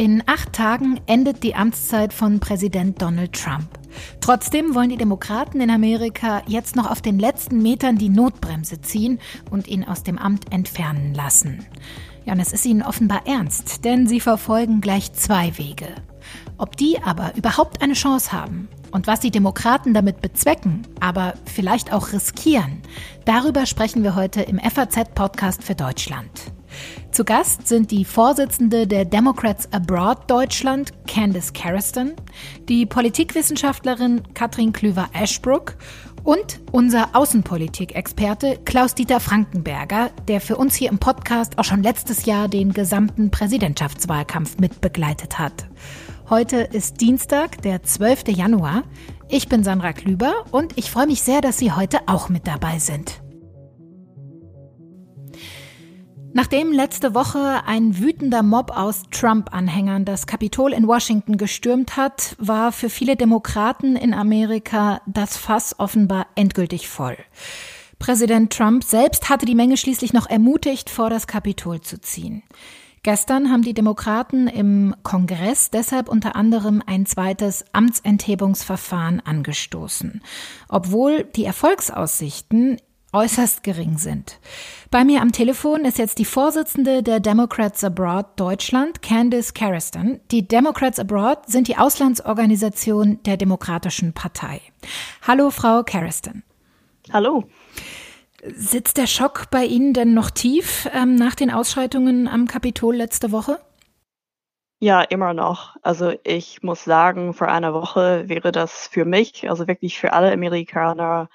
In acht Tagen endet die Amtszeit von Präsident Donald Trump. Trotzdem wollen die Demokraten in Amerika jetzt noch auf den letzten Metern die Notbremse ziehen und ihn aus dem Amt entfernen lassen. Ja, und es ist ihnen offenbar ernst, denn sie verfolgen gleich zwei Wege. Ob die aber überhaupt eine Chance haben und was die Demokraten damit bezwecken, aber vielleicht auch riskieren, darüber sprechen wir heute im FAZ-Podcast für Deutschland. Zu Gast sind die Vorsitzende der Democrats Abroad Deutschland, Candice Carriston, die Politikwissenschaftlerin Katrin Klüver-Ashbrook und unser Außenpolitik-Experte Klaus-Dieter Frankenberger, der für uns hier im Podcast auch schon letztes Jahr den gesamten Präsidentschaftswahlkampf mitbegleitet hat. Heute ist Dienstag, der 12. Januar. Ich bin Sandra Klüber und ich freue mich sehr, dass Sie heute auch mit dabei sind. Nachdem letzte Woche ein wütender Mob aus Trump-Anhängern das Kapitol in Washington gestürmt hat, war für viele Demokraten in Amerika das Fass offenbar endgültig voll. Präsident Trump selbst hatte die Menge schließlich noch ermutigt, vor das Kapitol zu ziehen. Gestern haben die Demokraten im Kongress deshalb unter anderem ein zweites Amtsenthebungsverfahren angestoßen, obwohl die Erfolgsaussichten äußerst gering sind. Bei mir am Telefon ist jetzt die Vorsitzende der Democrats Abroad Deutschland, Candice Carriston. Die Democrats Abroad sind die Auslandsorganisation der Demokratischen Partei. Hallo, Frau Carriston. Hallo. Sitzt der Schock bei Ihnen denn noch tief ähm, nach den Ausschreitungen am Kapitol letzte Woche? Ja, immer noch. Also ich muss sagen, vor einer Woche wäre das für mich, also wirklich für alle Amerikaner,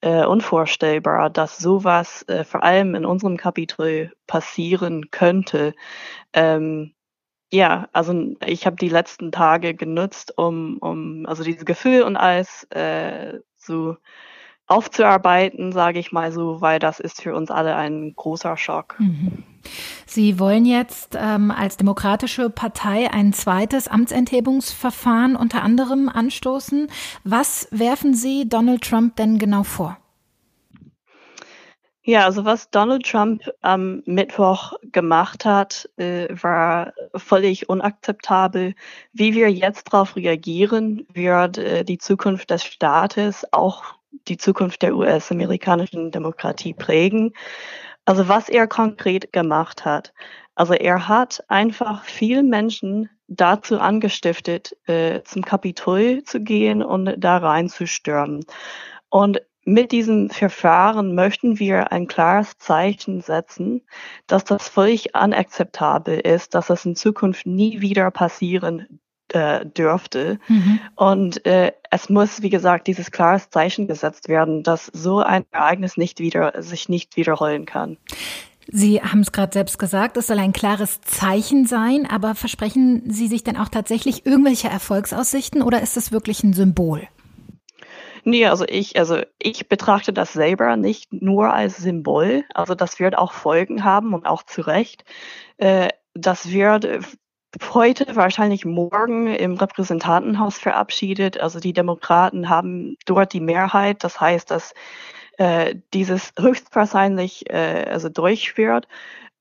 äh, unvorstellbar, dass sowas äh, vor allem in unserem Kapitel passieren könnte. Ähm, ja, also ich habe die letzten Tage genutzt, um, um also dieses Gefühl und alles äh, zu aufzuarbeiten, sage ich mal so, weil das ist für uns alle ein großer Schock. Mhm. Sie wollen jetzt ähm, als demokratische Partei ein zweites Amtsenthebungsverfahren unter anderem anstoßen. Was werfen Sie Donald Trump denn genau vor? Ja, also was Donald Trump am Mittwoch gemacht hat, äh, war völlig unakzeptabel. Wie wir jetzt darauf reagieren, wird äh, die Zukunft des Staates auch die Zukunft der US-amerikanischen Demokratie prägen. Also was er konkret gemacht hat. Also er hat einfach vielen Menschen dazu angestiftet, äh, zum Kapitol zu gehen und da reinzustürmen. Und mit diesem Verfahren möchten wir ein klares Zeichen setzen, dass das völlig unakzeptabel ist, dass das in Zukunft nie wieder passieren äh, dürfte. Mhm. Und äh, es muss, wie gesagt, dieses klares Zeichen gesetzt werden, dass so ein Ereignis nicht wieder, sich nicht wiederholen kann. Sie haben es gerade selbst gesagt, es soll ein klares Zeichen sein, aber versprechen Sie sich denn auch tatsächlich irgendwelche Erfolgsaussichten oder ist es wirklich ein Symbol? Nee, also ich, also ich betrachte das selber nicht nur als Symbol. Also das wird auch Folgen haben und auch zu Recht. Äh, das wird heute, wahrscheinlich morgen im Repräsentantenhaus verabschiedet. Also die Demokraten haben dort die Mehrheit. Das heißt, dass äh, dieses höchstwahrscheinlich äh, also durchführt.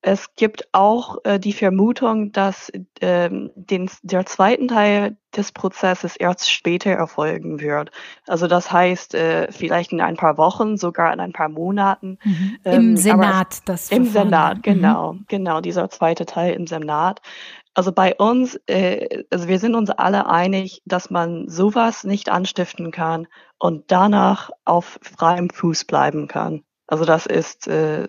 Es gibt auch äh, die Vermutung, dass ähm, den, der zweiten Teil des Prozesses erst später erfolgen wird. Also das heißt, äh, vielleicht in ein paar Wochen, sogar in ein paar Monaten. Mhm. Im ähm, Senat, das Im Senat, genau, mhm. genau, dieser zweite Teil im Senat. Also bei uns, äh, also wir sind uns alle einig, dass man sowas nicht anstiften kann und danach auf freiem Fuß bleiben kann. Also das ist, äh,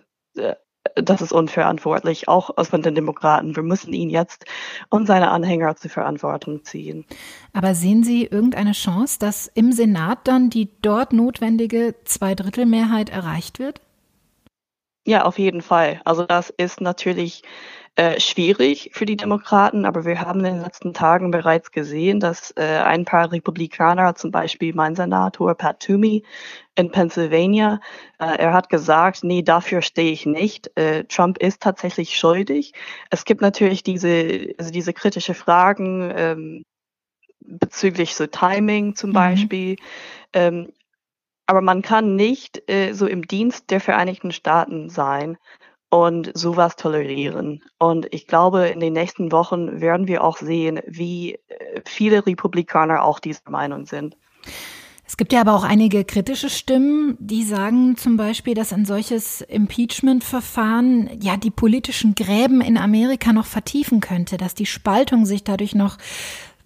das ist unverantwortlich, auch aus von den Demokraten. Wir müssen ihn jetzt und seine Anhänger zur Verantwortung ziehen. Aber sehen Sie irgendeine Chance, dass im Senat dann die dort notwendige Zweidrittelmehrheit erreicht wird? Ja, auf jeden Fall. Also das ist natürlich äh, schwierig für die Demokraten, aber wir haben in den letzten Tagen bereits gesehen, dass äh, ein paar Republikaner, zum Beispiel mein Senator Pat Toomey in Pennsylvania, äh, er hat gesagt, nee, dafür stehe ich nicht. Äh, Trump ist tatsächlich schuldig. Es gibt natürlich diese, also diese kritische Fragen ähm, bezüglich so Timing zum mhm. Beispiel. Ähm, aber man kann nicht äh, so im Dienst der Vereinigten Staaten sein und sowas tolerieren. Und ich glaube, in den nächsten Wochen werden wir auch sehen, wie äh, viele Republikaner auch dieser Meinung sind. Es gibt ja aber auch einige kritische Stimmen, die sagen zum Beispiel, dass ein solches Impeachment-Verfahren ja die politischen Gräben in Amerika noch vertiefen könnte, dass die Spaltung sich dadurch noch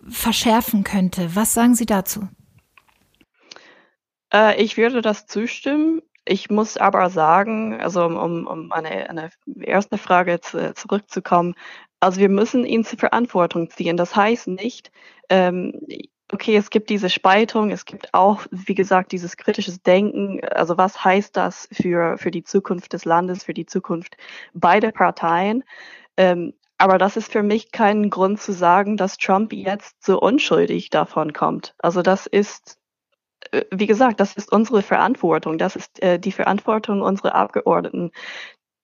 verschärfen könnte. Was sagen Sie dazu? Äh, ich würde das zustimmen. Ich muss aber sagen, also um, um eine, eine erste Frage zu, zurückzukommen, also wir müssen ihn zur Verantwortung ziehen. Das heißt nicht, ähm, okay, es gibt diese Spaltung, es gibt auch, wie gesagt, dieses kritisches Denken. Also was heißt das für, für die Zukunft des Landes, für die Zukunft beider Parteien? Ähm, aber das ist für mich kein Grund zu sagen, dass Trump jetzt so unschuldig davon kommt. Also das ist, wie gesagt, das ist unsere Verantwortung. Das ist äh, die Verantwortung unserer Abgeordneten.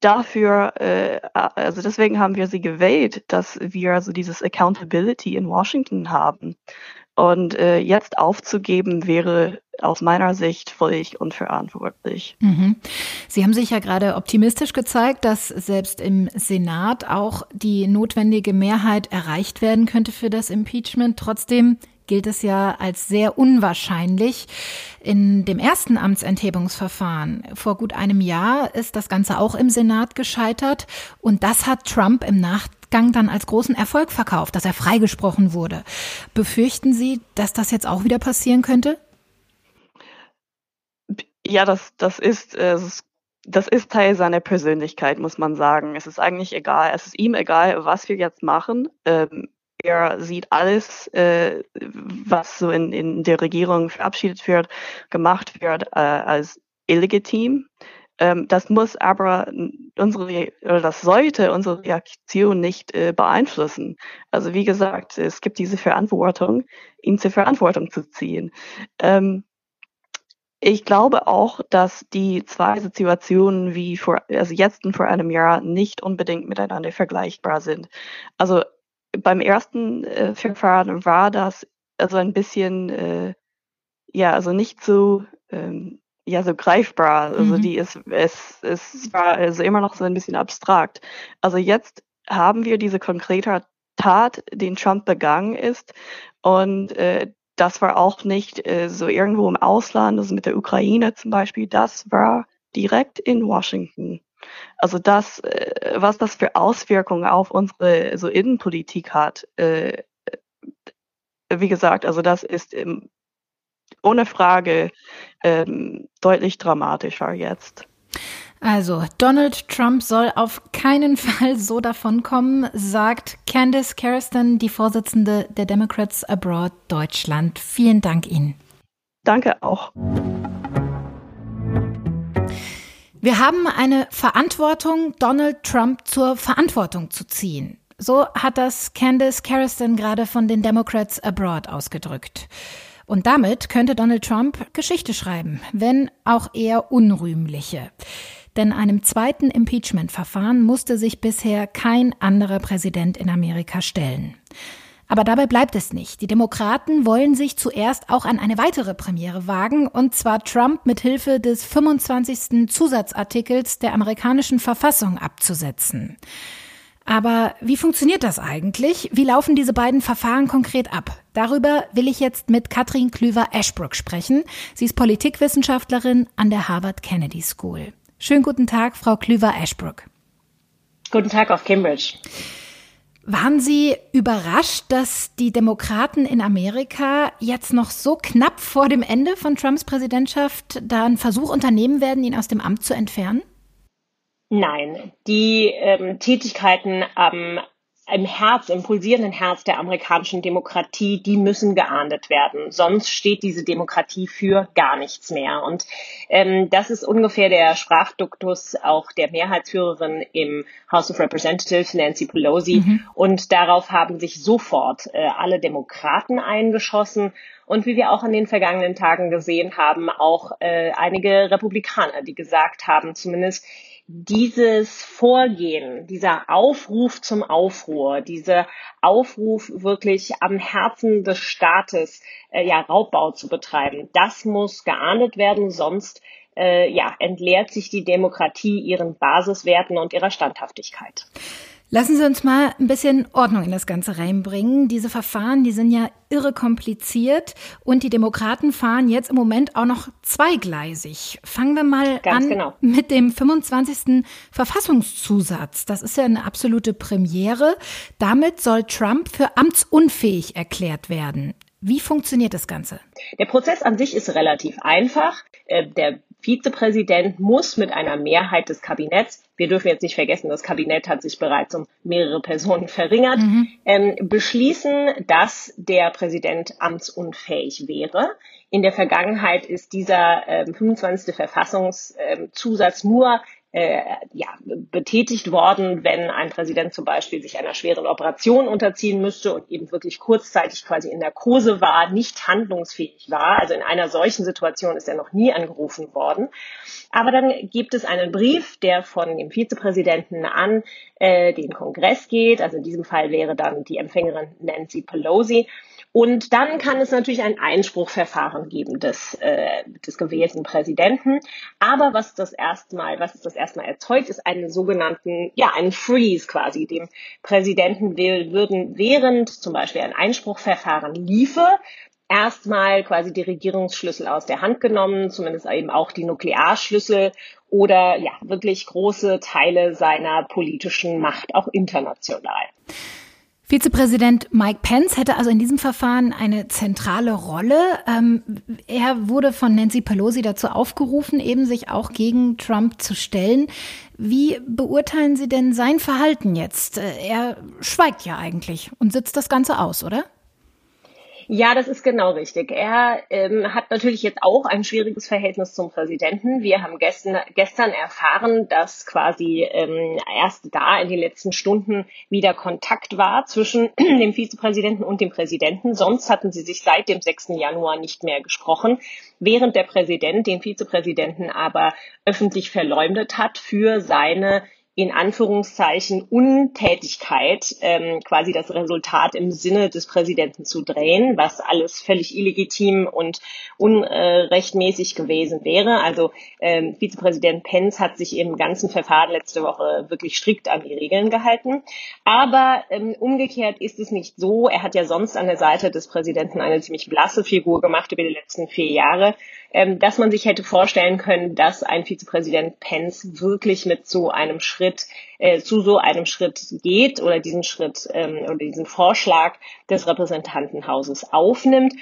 Dafür, äh, also deswegen haben wir sie gewählt, dass wir also dieses Accountability in Washington haben. Und äh, jetzt aufzugeben wäre aus meiner Sicht völlig unverantwortlich. Mhm. Sie haben sich ja gerade optimistisch gezeigt, dass selbst im Senat auch die notwendige Mehrheit erreicht werden könnte für das Impeachment. Trotzdem gilt es ja als sehr unwahrscheinlich. In dem ersten Amtsenthebungsverfahren vor gut einem Jahr ist das Ganze auch im Senat gescheitert und das hat Trump im Nachgang dann als großen Erfolg verkauft, dass er freigesprochen wurde. Befürchten Sie, dass das jetzt auch wieder passieren könnte? Ja, das, das ist, äh, das ist Teil seiner Persönlichkeit, muss man sagen. Es ist eigentlich egal. Es ist ihm egal, was wir jetzt machen. Ähm, er sieht alles, äh, was so in, in der Regierung verabschiedet wird, gemacht wird, äh, als illegitim. Ähm, das muss aber unsere, oder das sollte unsere Reaktion nicht äh, beeinflussen. Also wie gesagt, es gibt diese Verantwortung, ihn zur Verantwortung zu ziehen. Ähm, ich glaube auch, dass die zwei Situationen wie vor, also jetzt und vor einem Jahr nicht unbedingt miteinander vergleichbar sind. Also beim ersten äh, Verfahren war das also ein bisschen, äh, ja, also nicht so, ähm, ja, so greifbar. Also mhm. die ist, es, es war also immer noch so ein bisschen abstrakt. Also jetzt haben wir diese konkrete Tat, den Trump begangen ist und äh, das war auch nicht äh, so irgendwo im Ausland, also mit der Ukraine zum Beispiel, das war direkt in Washington. Also das, äh, was das für Auswirkungen auf unsere so Innenpolitik hat, äh, äh wie gesagt, also das ist im, ohne Frage ähm, deutlich dramatischer jetzt. Also, Donald Trump soll auf keinen Fall so davonkommen, sagt Candice Carriston, die Vorsitzende der Democrats Abroad Deutschland. Vielen Dank Ihnen. Danke auch. Wir haben eine Verantwortung, Donald Trump zur Verantwortung zu ziehen. So hat das Candice Carriston gerade von den Democrats Abroad ausgedrückt. Und damit könnte Donald Trump Geschichte schreiben, wenn auch eher unrühmliche. Denn einem zweiten Impeachment-Verfahren musste sich bisher kein anderer Präsident in Amerika stellen. Aber dabei bleibt es nicht. Die Demokraten wollen sich zuerst auch an eine weitere Premiere wagen, und zwar Trump mit Hilfe des 25. Zusatzartikels der amerikanischen Verfassung abzusetzen. Aber wie funktioniert das eigentlich? Wie laufen diese beiden Verfahren konkret ab? Darüber will ich jetzt mit Katrin Klüver-Ashbrook sprechen. Sie ist Politikwissenschaftlerin an der Harvard Kennedy School. Schönen guten Tag, Frau Klüver-Ashbrook. Guten Tag auf Cambridge. Waren Sie überrascht, dass die Demokraten in Amerika jetzt noch so knapp vor dem Ende von Trumps Präsidentschaft da einen Versuch unternehmen werden, ihn aus dem Amt zu entfernen? Nein, die ähm, Tätigkeiten am im Herz, im pulsierenden Herz der amerikanischen Demokratie, die müssen geahndet werden. Sonst steht diese Demokratie für gar nichts mehr. Und ähm, das ist ungefähr der Sprachduktus auch der Mehrheitsführerin im House of Representatives, Nancy Pelosi. Mhm. Und darauf haben sich sofort äh, alle Demokraten eingeschossen. Und wie wir auch in den vergangenen Tagen gesehen haben, auch äh, einige Republikaner, die gesagt haben, zumindest dieses Vorgehen, dieser Aufruf zum Aufruhr, dieser Aufruf wirklich am Herzen des Staates, äh, ja, Raubbau zu betreiben, das muss geahndet werden, sonst äh, ja, entleert sich die Demokratie ihren Basiswerten und ihrer Standhaftigkeit. Lassen Sie uns mal ein bisschen Ordnung in das Ganze reinbringen. Diese Verfahren, die sind ja irre kompliziert und die Demokraten fahren jetzt im Moment auch noch zweigleisig. Fangen wir mal Ganz an genau. mit dem 25. Verfassungszusatz. Das ist ja eine absolute Premiere. Damit soll Trump für amtsunfähig erklärt werden. Wie funktioniert das Ganze? Der Prozess an sich ist relativ einfach. Äh, der Vizepräsident muss mit einer Mehrheit des Kabinetts, wir dürfen jetzt nicht vergessen, das Kabinett hat sich bereits um mehrere Personen verringert, mhm. ähm, beschließen, dass der Präsident amtsunfähig wäre. In der Vergangenheit ist dieser ähm, 25. Verfassungszusatz nur äh, ja, betätigt worden, wenn ein Präsident zum Beispiel sich einer schweren Operation unterziehen müsste und eben wirklich kurzzeitig quasi in Narkose war, nicht handlungsfähig war. Also in einer solchen Situation ist er noch nie angerufen worden. Aber dann gibt es einen Brief, der von dem Vizepräsidenten an äh, den Kongress geht. Also in diesem Fall wäre dann die Empfängerin Nancy Pelosi. Und dann kann es natürlich ein Einspruchverfahren geben des, äh, des gewählten Präsidenten. Aber was das erstmal, was das erstmal erzeugt, ist einen sogenannten, ja, einen Freeze quasi. Dem Präsidenten würden während zum Beispiel ein Einspruchverfahren liefe, erstmal quasi die Regierungsschlüssel aus der Hand genommen, zumindest eben auch die Nuklearschlüssel oder ja, wirklich große Teile seiner politischen Macht, auch international. Vizepräsident Mike Pence hätte also in diesem Verfahren eine zentrale Rolle. Ähm, er wurde von Nancy Pelosi dazu aufgerufen, eben sich auch gegen Trump zu stellen. Wie beurteilen Sie denn sein Verhalten jetzt? Äh, er schweigt ja eigentlich und sitzt das Ganze aus, oder? Ja, das ist genau richtig. Er ähm, hat natürlich jetzt auch ein schwieriges Verhältnis zum Präsidenten. Wir haben gestern, gestern erfahren, dass quasi ähm, erst da in den letzten Stunden wieder Kontakt war zwischen dem Vizepräsidenten und dem Präsidenten. Sonst hatten sie sich seit dem 6. Januar nicht mehr gesprochen, während der Präsident den Vizepräsidenten aber öffentlich verleumdet hat für seine in Anführungszeichen Untätigkeit ähm, quasi das Resultat im Sinne des Präsidenten zu drehen, was alles völlig illegitim und unrechtmäßig gewesen wäre. Also ähm, Vizepräsident Pence hat sich im ganzen Verfahren letzte Woche wirklich strikt an die Regeln gehalten. Aber ähm, umgekehrt ist es nicht so. Er hat ja sonst an der Seite des Präsidenten eine ziemlich blasse Figur gemacht über die letzten vier Jahre ähm, dass man sich hätte vorstellen können, dass ein Vizepräsident Pence wirklich mit so einem Schritt äh, zu so einem Schritt geht oder diesen Schritt ähm, oder diesen Vorschlag des Repräsentantenhauses aufnimmt.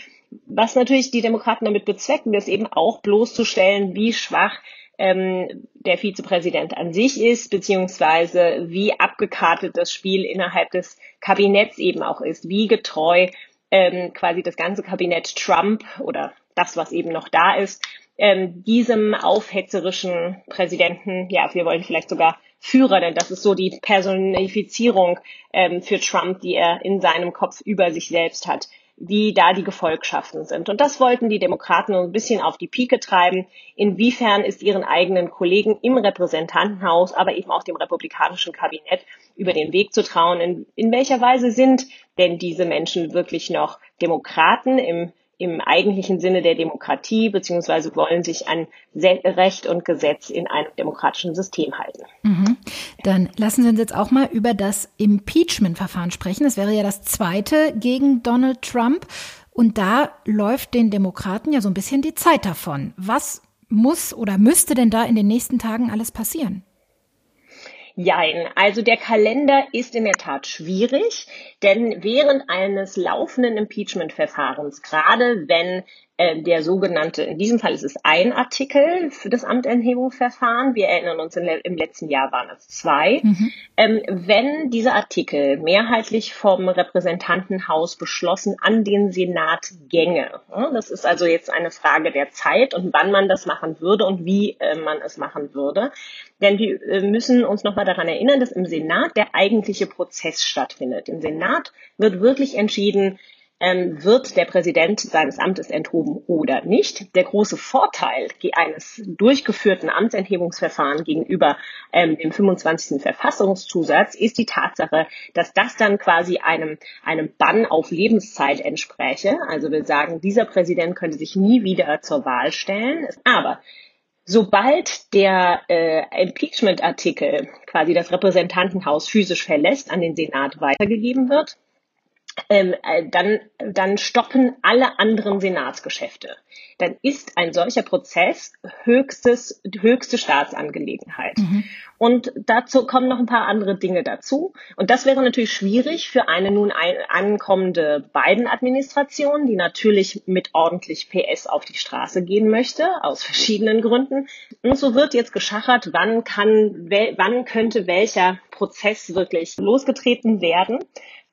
Was natürlich die Demokraten damit bezwecken, ist eben auch bloßzustellen, wie schwach ähm, der Vizepräsident an sich ist, beziehungsweise wie abgekartet das Spiel innerhalb des Kabinetts eben auch ist, wie getreu ähm, quasi das ganze Kabinett Trump oder das, was eben noch da ist, ähm, diesem aufhetzerischen Präsidenten, ja, wir wollen vielleicht sogar Führer, denn das ist so die Personifizierung ähm, für Trump, die er in seinem Kopf über sich selbst hat, wie da die Gefolgschaften sind. Und das wollten die Demokraten ein bisschen auf die Pike treiben. Inwiefern ist ihren eigenen Kollegen im Repräsentantenhaus, aber eben auch dem republikanischen Kabinett über den Weg zu trauen? In, in welcher Weise sind denn diese Menschen wirklich noch Demokraten im im eigentlichen Sinne der Demokratie, beziehungsweise wollen sich an Recht und Gesetz in einem demokratischen System halten. Mhm. Dann lassen Sie uns jetzt auch mal über das Impeachment-Verfahren sprechen. Das wäre ja das zweite gegen Donald Trump. Und da läuft den Demokraten ja so ein bisschen die Zeit davon. Was muss oder müsste denn da in den nächsten Tagen alles passieren? Jein. Also der Kalender ist in der Tat schwierig, denn während eines laufenden Impeachment-Verfahrens, gerade wenn äh, der sogenannte, in diesem Fall ist es ein Artikel für das Amtenthebungsverfahren. Wir erinnern uns, im letzten Jahr waren es zwei. Mhm. Ähm, wenn dieser Artikel mehrheitlich vom Repräsentantenhaus beschlossen an den Senat gänge, das ist also jetzt eine Frage der Zeit und wann man das machen würde und wie äh, man es machen würde. Denn wir äh, müssen uns nochmal daran erinnern, dass im Senat der eigentliche Prozess stattfindet. Im Senat wird wirklich entschieden, ähm, wird der Präsident seines Amtes enthoben oder nicht. Der große Vorteil eines durchgeführten Amtsenthebungsverfahrens gegenüber ähm, dem 25. Verfassungszusatz ist die Tatsache, dass das dann quasi einem, einem Bann auf Lebenszeit entspräche. Also wir sagen, dieser Präsident könnte sich nie wieder zur Wahl stellen. Aber Sobald der äh, Impeachment-Artikel quasi das Repräsentantenhaus physisch verlässt, an den Senat weitergegeben wird, ähm, äh, dann, dann stoppen alle anderen Senatsgeschäfte. Dann ist ein solcher Prozess höchstes, höchste Staatsangelegenheit. Mhm. Und dazu kommen noch ein paar andere Dinge dazu. Und das wäre natürlich schwierig für eine nun ein, ankommende Biden-Administration, die natürlich mit ordentlich PS auf die Straße gehen möchte, aus verschiedenen Gründen. Und so wird jetzt geschachert, wann kann, wann könnte welcher Prozess wirklich losgetreten werden.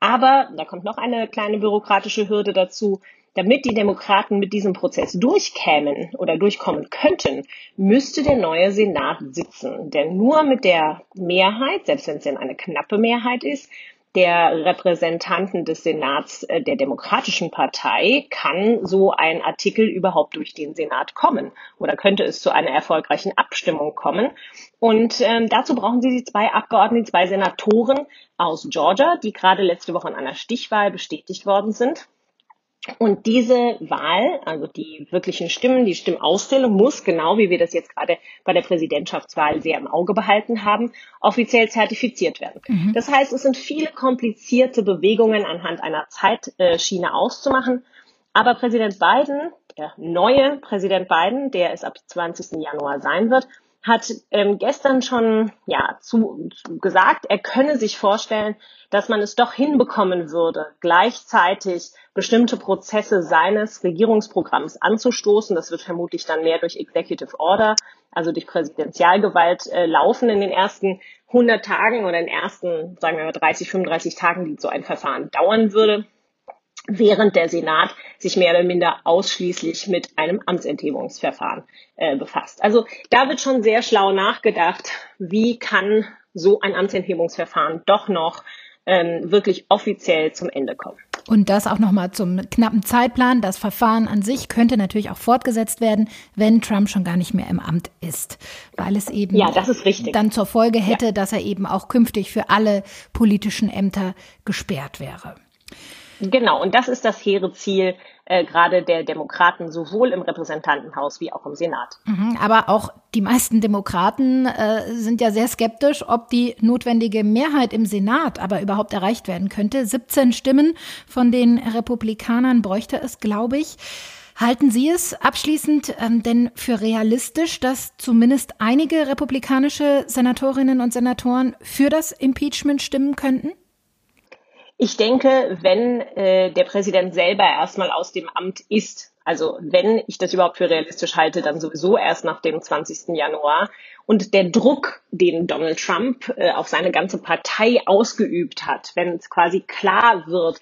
Aber da kommt noch eine kleine bürokratische Hürde dazu. Damit die Demokraten mit diesem Prozess durchkämen oder durchkommen könnten, müsste der neue Senat sitzen. Denn nur mit der Mehrheit, selbst wenn es denn eine knappe Mehrheit ist, der Repräsentanten des Senats äh, der Demokratischen Partei kann so ein Artikel überhaupt durch den Senat kommen oder könnte es zu einer erfolgreichen Abstimmung kommen. Und ähm, dazu brauchen Sie die zwei Abgeordneten, zwei Senatoren aus Georgia, die gerade letzte Woche in einer Stichwahl bestätigt worden sind. Und diese Wahl, also die wirklichen Stimmen, die Stimmauszählung muss, genau wie wir das jetzt gerade bei der Präsidentschaftswahl sehr im Auge behalten haben, offiziell zertifiziert werden. Mhm. Das heißt, es sind viele komplizierte Bewegungen anhand einer Zeitschiene auszumachen. Aber Präsident Biden, der neue Präsident Biden, der es ab 20. Januar sein wird, hat ähm, gestern schon ja zu, zu gesagt, er könne sich vorstellen, dass man es doch hinbekommen würde, gleichzeitig bestimmte Prozesse seines Regierungsprogramms anzustoßen. Das wird vermutlich dann mehr durch Executive Order, also durch Präsidentialgewalt äh, laufen in den ersten 100 Tagen oder in den ersten, sagen wir mal 30, 35 Tagen, die so ein Verfahren dauern würde während der Senat sich mehr oder minder ausschließlich mit einem Amtsenthebungsverfahren äh, befasst. Also da wird schon sehr schlau nachgedacht, wie kann so ein Amtsenthebungsverfahren doch noch ähm, wirklich offiziell zum Ende kommen. Und das auch nochmal zum knappen Zeitplan. Das Verfahren an sich könnte natürlich auch fortgesetzt werden, wenn Trump schon gar nicht mehr im Amt ist, weil es eben ja, das ist richtig. dann zur Folge hätte, ja. dass er eben auch künftig für alle politischen Ämter gesperrt wäre. Genau, und das ist das hehre Ziel äh, gerade der Demokraten, sowohl im Repräsentantenhaus wie auch im Senat. Mhm, aber auch die meisten Demokraten äh, sind ja sehr skeptisch, ob die notwendige Mehrheit im Senat aber überhaupt erreicht werden könnte. 17 Stimmen von den Republikanern bräuchte es, glaube ich. Halten Sie es abschließend ähm, denn für realistisch, dass zumindest einige republikanische Senatorinnen und Senatoren für das Impeachment stimmen könnten? Ich denke, wenn äh, der Präsident selber erstmal aus dem Amt ist, also wenn ich das überhaupt für realistisch halte, dann sowieso erst nach dem 20. Januar. Und der Druck, den Donald Trump äh, auf seine ganze Partei ausgeübt hat, wenn es quasi klar wird,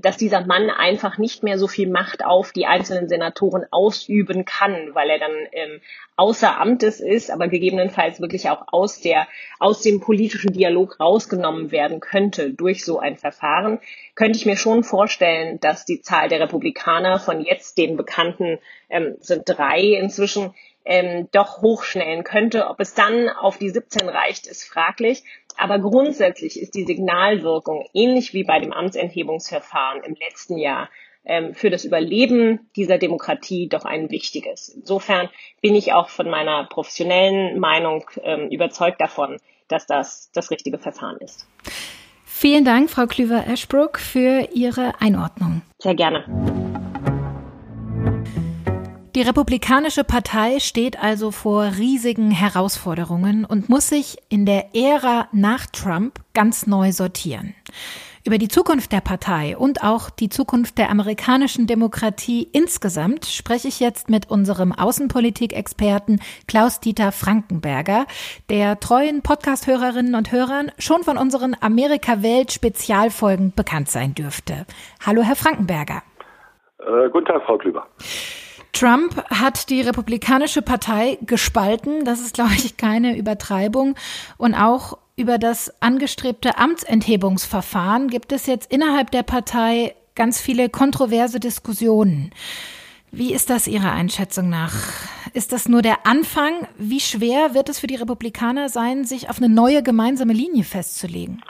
dass dieser Mann einfach nicht mehr so viel Macht auf die einzelnen Senatoren ausüben kann, weil er dann ähm, außer Amtes ist, aber gegebenenfalls wirklich auch aus der, aus dem politischen Dialog rausgenommen werden könnte durch so ein Verfahren, könnte ich mir schon vorstellen, dass die Zahl der Republikaner von jetzt den bekannten ähm, sind drei inzwischen ähm, doch hochschnellen könnte. Ob es dann auf die 17 reicht, ist fraglich. Aber grundsätzlich ist die Signalwirkung ähnlich wie bei dem Amtsenthebungsverfahren im letzten Jahr ähm, für das Überleben dieser Demokratie doch ein wichtiges. Insofern bin ich auch von meiner professionellen Meinung ähm, überzeugt davon, dass das das richtige Verfahren ist. Vielen Dank, Frau Klüver-Ashbrook, für Ihre Einordnung. Sehr gerne. Die Republikanische Partei steht also vor riesigen Herausforderungen und muss sich in der Ära nach Trump ganz neu sortieren. Über die Zukunft der Partei und auch die Zukunft der amerikanischen Demokratie insgesamt spreche ich jetzt mit unserem Außenpolitikexperten Klaus-Dieter Frankenberger, der treuen Podcast-Hörerinnen und Hörern schon von unseren Amerika-Welt-Spezialfolgen bekannt sein dürfte. Hallo, Herr Frankenberger. Äh, guten Tag, Frau Klüber. Trump hat die Republikanische Partei gespalten. Das ist, glaube ich, keine Übertreibung. Und auch über das angestrebte Amtsenthebungsverfahren gibt es jetzt innerhalb der Partei ganz viele kontroverse Diskussionen. Wie ist das Ihrer Einschätzung nach? Ist das nur der Anfang? Wie schwer wird es für die Republikaner sein, sich auf eine neue gemeinsame Linie festzulegen?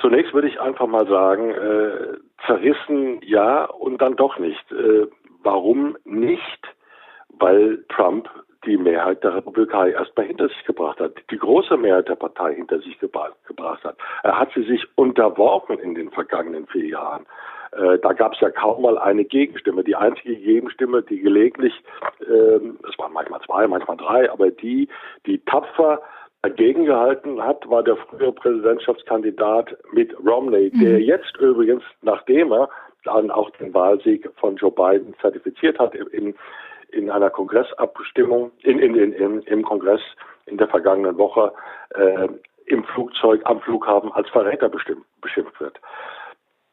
Zunächst würde ich einfach mal sagen, äh, zerrissen ja und dann doch nicht. Äh, Warum nicht? Weil Trump die Mehrheit der Republikaner erstmal hinter sich gebracht hat, die große Mehrheit der Partei hinter sich gebracht hat. Er hat sie sich unterworfen in den vergangenen vier Jahren. Äh, da gab es ja kaum mal eine Gegenstimme. Die einzige Gegenstimme, die gelegentlich, äh, es waren manchmal zwei, manchmal drei, aber die, die tapfer dagegen gehalten hat, war der frühere Präsidentschaftskandidat Mitt Romney, mhm. der jetzt übrigens, nachdem er dann auch den Wahlsieg von Joe Biden zertifiziert hat in, in einer Kongressabstimmung, in, in, in, im Kongress in der vergangenen Woche äh, im Flugzeug am Flughafen als Verräter beschimpft wird.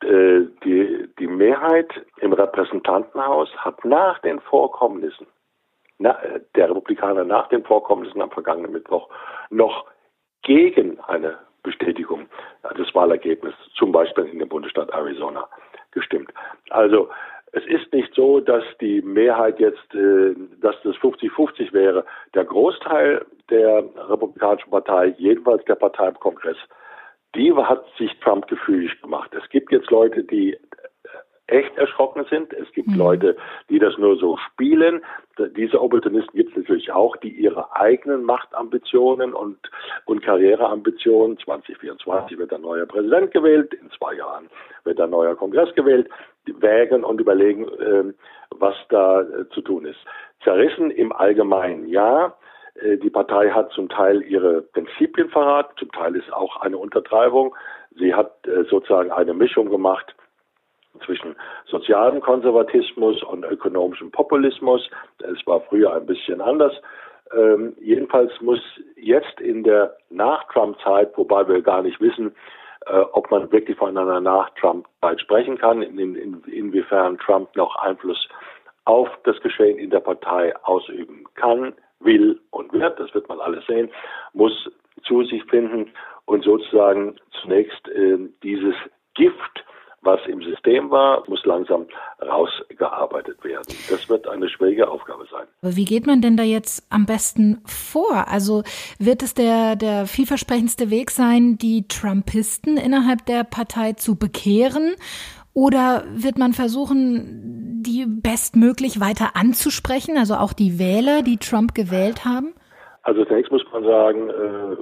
Äh, die, die Mehrheit im Repräsentantenhaus hat nach den Vorkommnissen na, der Republikaner nach den Vorkommnissen am vergangenen Mittwoch noch gegen eine Bestätigung des Wahlergebnisses, zum Beispiel in dem Bundesstaat Arizona, gestimmt. Also es ist nicht so, dass die Mehrheit jetzt, äh, dass das 50-50 wäre. Der Großteil der Republikanischen Partei, jedenfalls der Partei im Kongress, die hat sich Trump gefühlig gemacht. Es gibt jetzt Leute, die echt erschrocken sind. Es gibt mhm. Leute, die das nur so spielen. Diese Opportunisten gibt es natürlich auch, die ihre eigenen Machtambitionen und, und Karriereambitionen, 2024 wird ein neuer Präsident gewählt, in zwei Jahren wird ein neuer Kongress gewählt, wägen und überlegen, äh, was da äh, zu tun ist. Zerrissen im Allgemeinen ja. Äh, die Partei hat zum Teil ihre Prinzipien verraten, zum Teil ist auch eine Untertreibung. Sie hat äh, sozusagen eine Mischung gemacht zwischen sozialem Konservatismus und ökonomischem Populismus. Es war früher ein bisschen anders. Ähm, jedenfalls muss jetzt in der Nach-Trump-Zeit, wobei wir gar nicht wissen, äh, ob man wirklich von einer Nach-Trump-Zeit sprechen kann, in, in, inwiefern Trump noch Einfluss auf das Geschehen in der Partei ausüben kann, will und wird, das wird man alles sehen, muss zu sich finden und sozusagen zunächst äh, dieses Gift was im System war, muss langsam rausgearbeitet werden. Das wird eine schwierige Aufgabe sein. Aber wie geht man denn da jetzt am besten vor? Also wird es der, der vielversprechendste Weg sein, die Trumpisten innerhalb der Partei zu bekehren? Oder wird man versuchen, die bestmöglich weiter anzusprechen, also auch die Wähler, die Trump gewählt haben? Also zunächst muss man sagen, äh,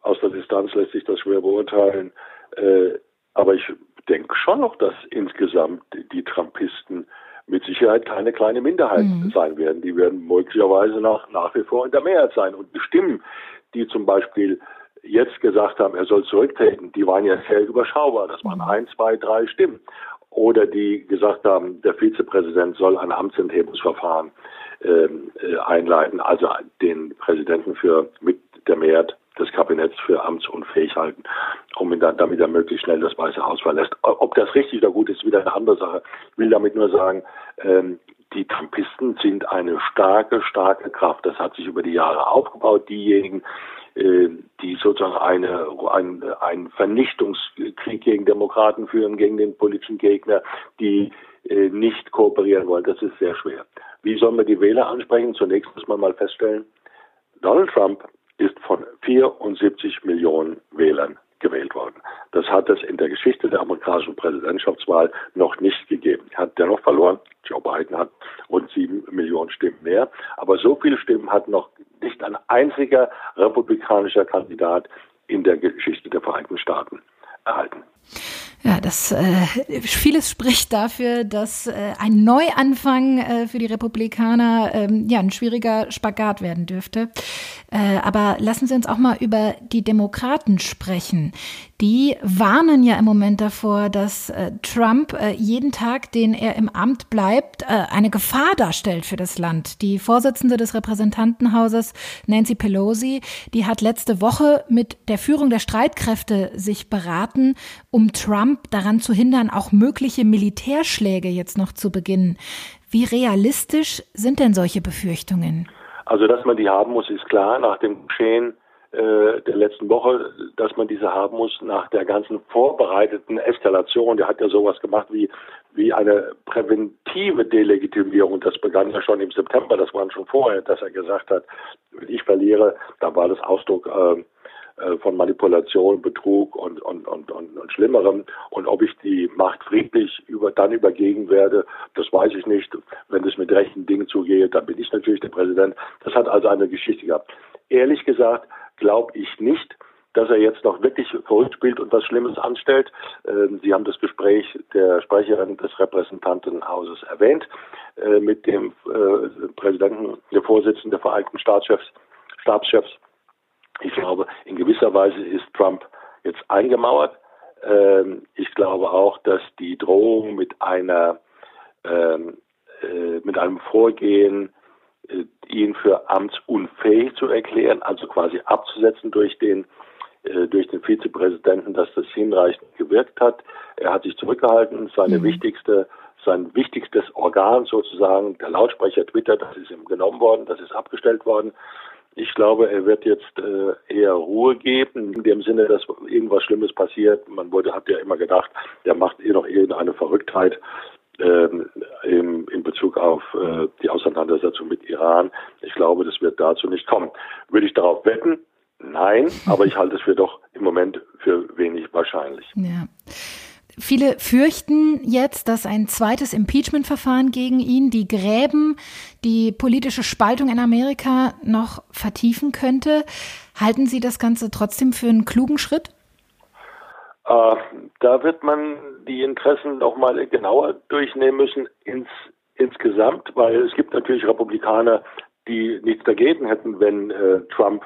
aus der Distanz lässt sich das schwer beurteilen. Äh, aber ich denke schon noch, dass insgesamt die Trumpisten mit Sicherheit keine kleine Minderheit mhm. sein werden. Die werden möglicherweise nach, nach wie vor in der Mehrheit sein. Und die Stimmen, die zum Beispiel jetzt gesagt haben, er soll zurücktreten, die waren ja sehr überschaubar. Das waren mhm. ein, zwei, drei Stimmen. Oder die gesagt haben, der Vizepräsident soll ein Amtsenthebungsverfahren ähm, äh, einleiten, also den Präsidenten für mit der Mehrheit des Kabinetts für amtsunfähig halten, um ihn dann, damit er möglichst schnell das Weiße Haus verlässt. Ob das richtig oder gut ist, wieder eine andere Sache. Ich will damit nur sagen, ähm, die Trumpisten sind eine starke, starke Kraft. Das hat sich über die Jahre aufgebaut. Diejenigen, äh, die sozusagen eine, ein, einen Vernichtungskrieg gegen Demokraten führen, gegen den politischen Gegner, die äh, nicht kooperieren wollen, das ist sehr schwer. Wie sollen wir die Wähler ansprechen? Zunächst muss man mal feststellen, Donald Trump ist von 74 Millionen Wählern gewählt worden. Das hat es in der Geschichte der amerikanischen Präsidentschaftswahl noch nicht gegeben. Hat dennoch verloren. Joe Biden hat rund sieben Millionen Stimmen mehr. Aber so viele Stimmen hat noch nicht ein einziger republikanischer Kandidat in der Geschichte der Vereinigten Staaten erhalten. Ja, das äh, vieles spricht dafür, dass äh, ein Neuanfang äh, für die Republikaner ähm, ja ein schwieriger Spagat werden dürfte. Äh, aber lassen Sie uns auch mal über die Demokraten sprechen. Die warnen ja im Moment davor, dass äh, Trump äh, jeden Tag, den er im Amt bleibt, äh, eine Gefahr darstellt für das Land. Die Vorsitzende des Repräsentantenhauses, Nancy Pelosi, die hat letzte Woche mit der Führung der Streitkräfte sich beraten, um Trump daran zu hindern, auch mögliche Militärschläge jetzt noch zu beginnen. Wie realistisch sind denn solche Befürchtungen? Also, dass man die haben muss, ist klar. Nach dem Geschehen äh, der letzten Woche, dass man diese haben muss nach der ganzen vorbereiteten Eskalation. Der hat ja sowas gemacht wie, wie eine präventive Delegitimierung. Das begann ja schon im September, das war schon vorher, dass er gesagt hat, wenn ich verliere, dann war das Ausdruck äh, äh, von Manipulation, Betrug und, und, und, und, und Schlimmerem. Und ob ich die Macht friedlich über, dann übergeben werde, das weiß ich nicht. Wenn es mit rechten Dingen zugeht, dann bin ich natürlich der Präsident. Das hat also eine Geschichte gehabt. Ehrlich gesagt glaube ich nicht, dass er jetzt noch wirklich verrückt spielt und was Schlimmes anstellt. Ähm, Sie haben das Gespräch der Sprecherin des Repräsentantenhauses erwähnt äh, mit dem äh, Präsidenten, der Vorsitzenden der Vereinigten Staatschefs, Stabschefs. Ich glaube, in gewisser Weise ist Trump jetzt eingemauert. Ähm, ich glaube auch, dass die Drohung mit einer ähm, äh, mit einem Vorgehen, äh, ihn für amtsunfähig zu erklären, also quasi abzusetzen durch den äh, durch den Vizepräsidenten, dass das hinreichend gewirkt hat. Er hat sich zurückgehalten. Seine mhm. wichtigste, sein wichtigstes Organ sozusagen, der Lautsprecher Twitter, das ist ihm genommen worden, das ist abgestellt worden. Ich glaube, er wird jetzt äh, eher Ruhe geben, in dem Sinne, dass irgendwas Schlimmes passiert. Man wurde, hat ja immer gedacht, der macht eh noch irgendeine Verrücktheit ähm, im, in Bezug auf äh, die Auseinandersetzung mit Iran. Ich glaube, das wird dazu nicht kommen. Würde ich darauf wetten? Nein, aber ich halte es für doch im Moment für wenig wahrscheinlich. Ja. Viele fürchten jetzt, dass ein zweites Impeachment-Verfahren gegen ihn die Gräben, die politische Spaltung in Amerika noch vertiefen könnte. Halten Sie das Ganze trotzdem für einen klugen Schritt? Äh, da wird man die Interessen noch mal genauer durchnehmen müssen ins, insgesamt, weil es gibt natürlich Republikaner, die nichts dagegen hätten, wenn äh, Trump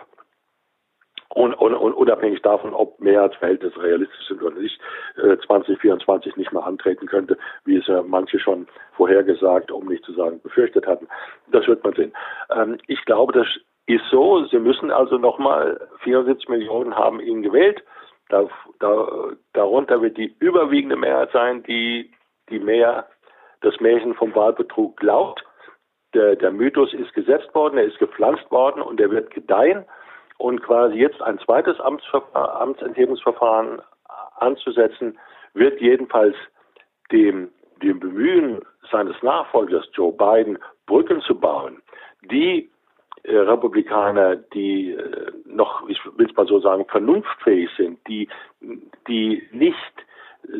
und, und, und unabhängig davon, ob Mehrheitsverhältnisse realistisch sind oder nicht, äh, 2024 nicht mehr antreten könnte, wie es ja manche schon vorhergesagt, um nicht zu sagen befürchtet hatten. Das wird man sehen. Ähm, ich glaube, das ist so. Sie müssen also nochmal 74 Millionen haben ihn gewählt. Da, da, darunter wird die überwiegende Mehrheit sein, die die mehr das Märchen vom Wahlbetrug glaubt. Der, der Mythos ist gesetzt worden, er ist gepflanzt worden und er wird gedeihen und quasi jetzt ein zweites Amtsenthebungsverfahren anzusetzen, wird jedenfalls dem, dem Bemühen seines Nachfolgers Joe Biden Brücken zu bauen, die äh, Republikaner, die äh, noch, ich will es mal so sagen, vernunftfähig sind, die, die nicht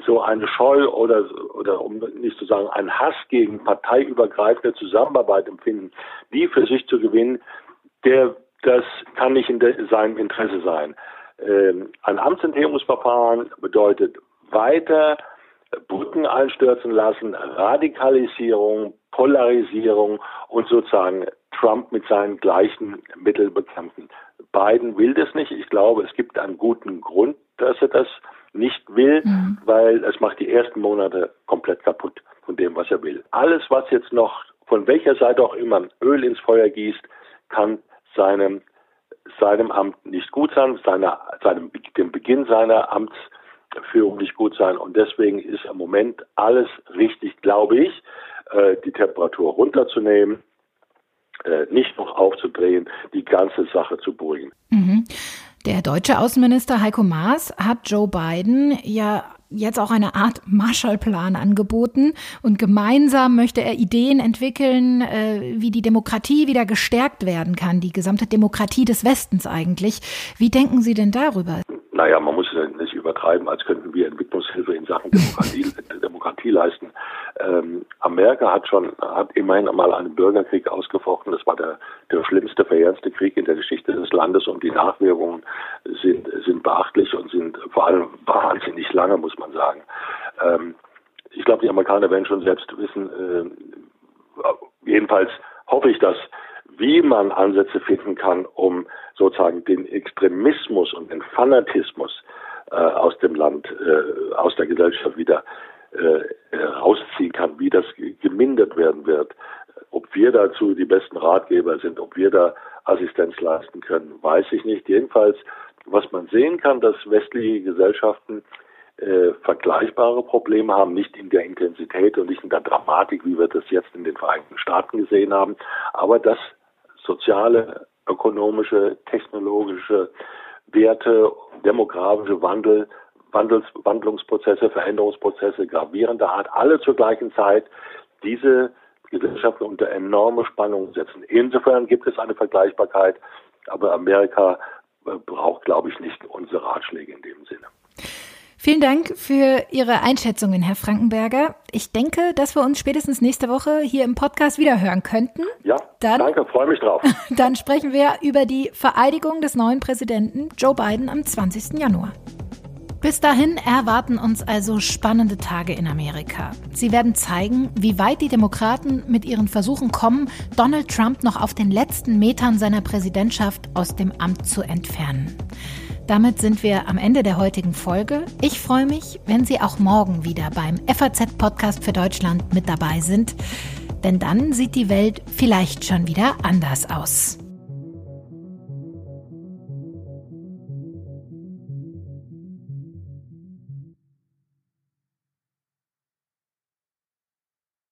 so eine Scheu oder, oder um nicht zu sagen, einen Hass gegen parteiübergreifende Zusammenarbeit empfinden, die für sich zu gewinnen, der das kann nicht in seinem Interesse sein. Ähm, ein Amtsenthebungsverfahren bedeutet weiter Brücken einstürzen lassen, Radikalisierung, Polarisierung und sozusagen Trump mit seinen gleichen Mitteln bekämpfen. Biden will das nicht. Ich glaube, es gibt einen guten Grund, dass er das nicht will, mhm. weil es macht die ersten Monate komplett kaputt von dem, was er will. Alles, was jetzt noch von welcher Seite auch immer Öl ins Feuer gießt, kann seinem, seinem Amt nicht gut sein, seiner, seinem, dem Beginn seiner Amtsführung nicht gut sein. Und deswegen ist im Moment alles richtig, glaube ich, äh, die Temperatur runterzunehmen, äh, nicht noch aufzudrehen, die ganze Sache zu beruhigen. Mhm. Der deutsche Außenminister Heiko Maas hat Joe Biden ja jetzt auch eine Art Marshallplan angeboten und gemeinsam möchte er Ideen entwickeln, äh, wie die Demokratie wieder gestärkt werden kann, die gesamte Demokratie des Westens eigentlich. Wie denken Sie denn darüber? Naja, man muss übertreiben, als könnten wir Entwicklungshilfe in Sachen Demokratie, Demokratie leisten. Ähm, Amerika hat schon, hat immerhin einmal einen Bürgerkrieg ausgefochten. Das war der, der schlimmste, verheerendste Krieg in der Geschichte des Landes und die Nachwirkungen sind, sind beachtlich und sind vor allem wahnsinnig lange, muss man sagen. Ähm, ich glaube, die Amerikaner werden schon selbst wissen, äh, jedenfalls hoffe ich, dass wie man Ansätze finden kann, um sozusagen den Extremismus und den Fanatismus aus dem Land, äh, aus der Gesellschaft wieder äh, rausziehen kann, wie das gemindert werden wird. Ob wir dazu die besten Ratgeber sind, ob wir da Assistenz leisten können, weiß ich nicht. Jedenfalls, was man sehen kann, dass westliche Gesellschaften äh, vergleichbare Probleme haben, nicht in der Intensität und nicht in der Dramatik, wie wir das jetzt in den Vereinigten Staaten gesehen haben, aber dass soziale, ökonomische, technologische Werte, demografische Wandel, Wandels, Wandlungsprozesse, Veränderungsprozesse gravierender Art, alle zur gleichen Zeit diese Gesellschaften unter enorme Spannungen setzen. Insofern gibt es eine Vergleichbarkeit, aber Amerika äh, braucht, glaube ich, nicht unsere Ratschläge in dem Sinne. Vielen Dank für Ihre Einschätzungen, Herr Frankenberger. Ich denke, dass wir uns spätestens nächste Woche hier im Podcast wieder hören könnten. Ja, dann, danke, freue mich drauf. Dann sprechen wir über die Vereidigung des neuen Präsidenten Joe Biden am 20. Januar. Bis dahin erwarten uns also spannende Tage in Amerika. Sie werden zeigen, wie weit die Demokraten mit ihren Versuchen kommen, Donald Trump noch auf den letzten Metern seiner Präsidentschaft aus dem Amt zu entfernen. Damit sind wir am Ende der heutigen Folge. Ich freue mich, wenn Sie auch morgen wieder beim FAZ-Podcast für Deutschland mit dabei sind. Denn dann sieht die Welt vielleicht schon wieder anders aus.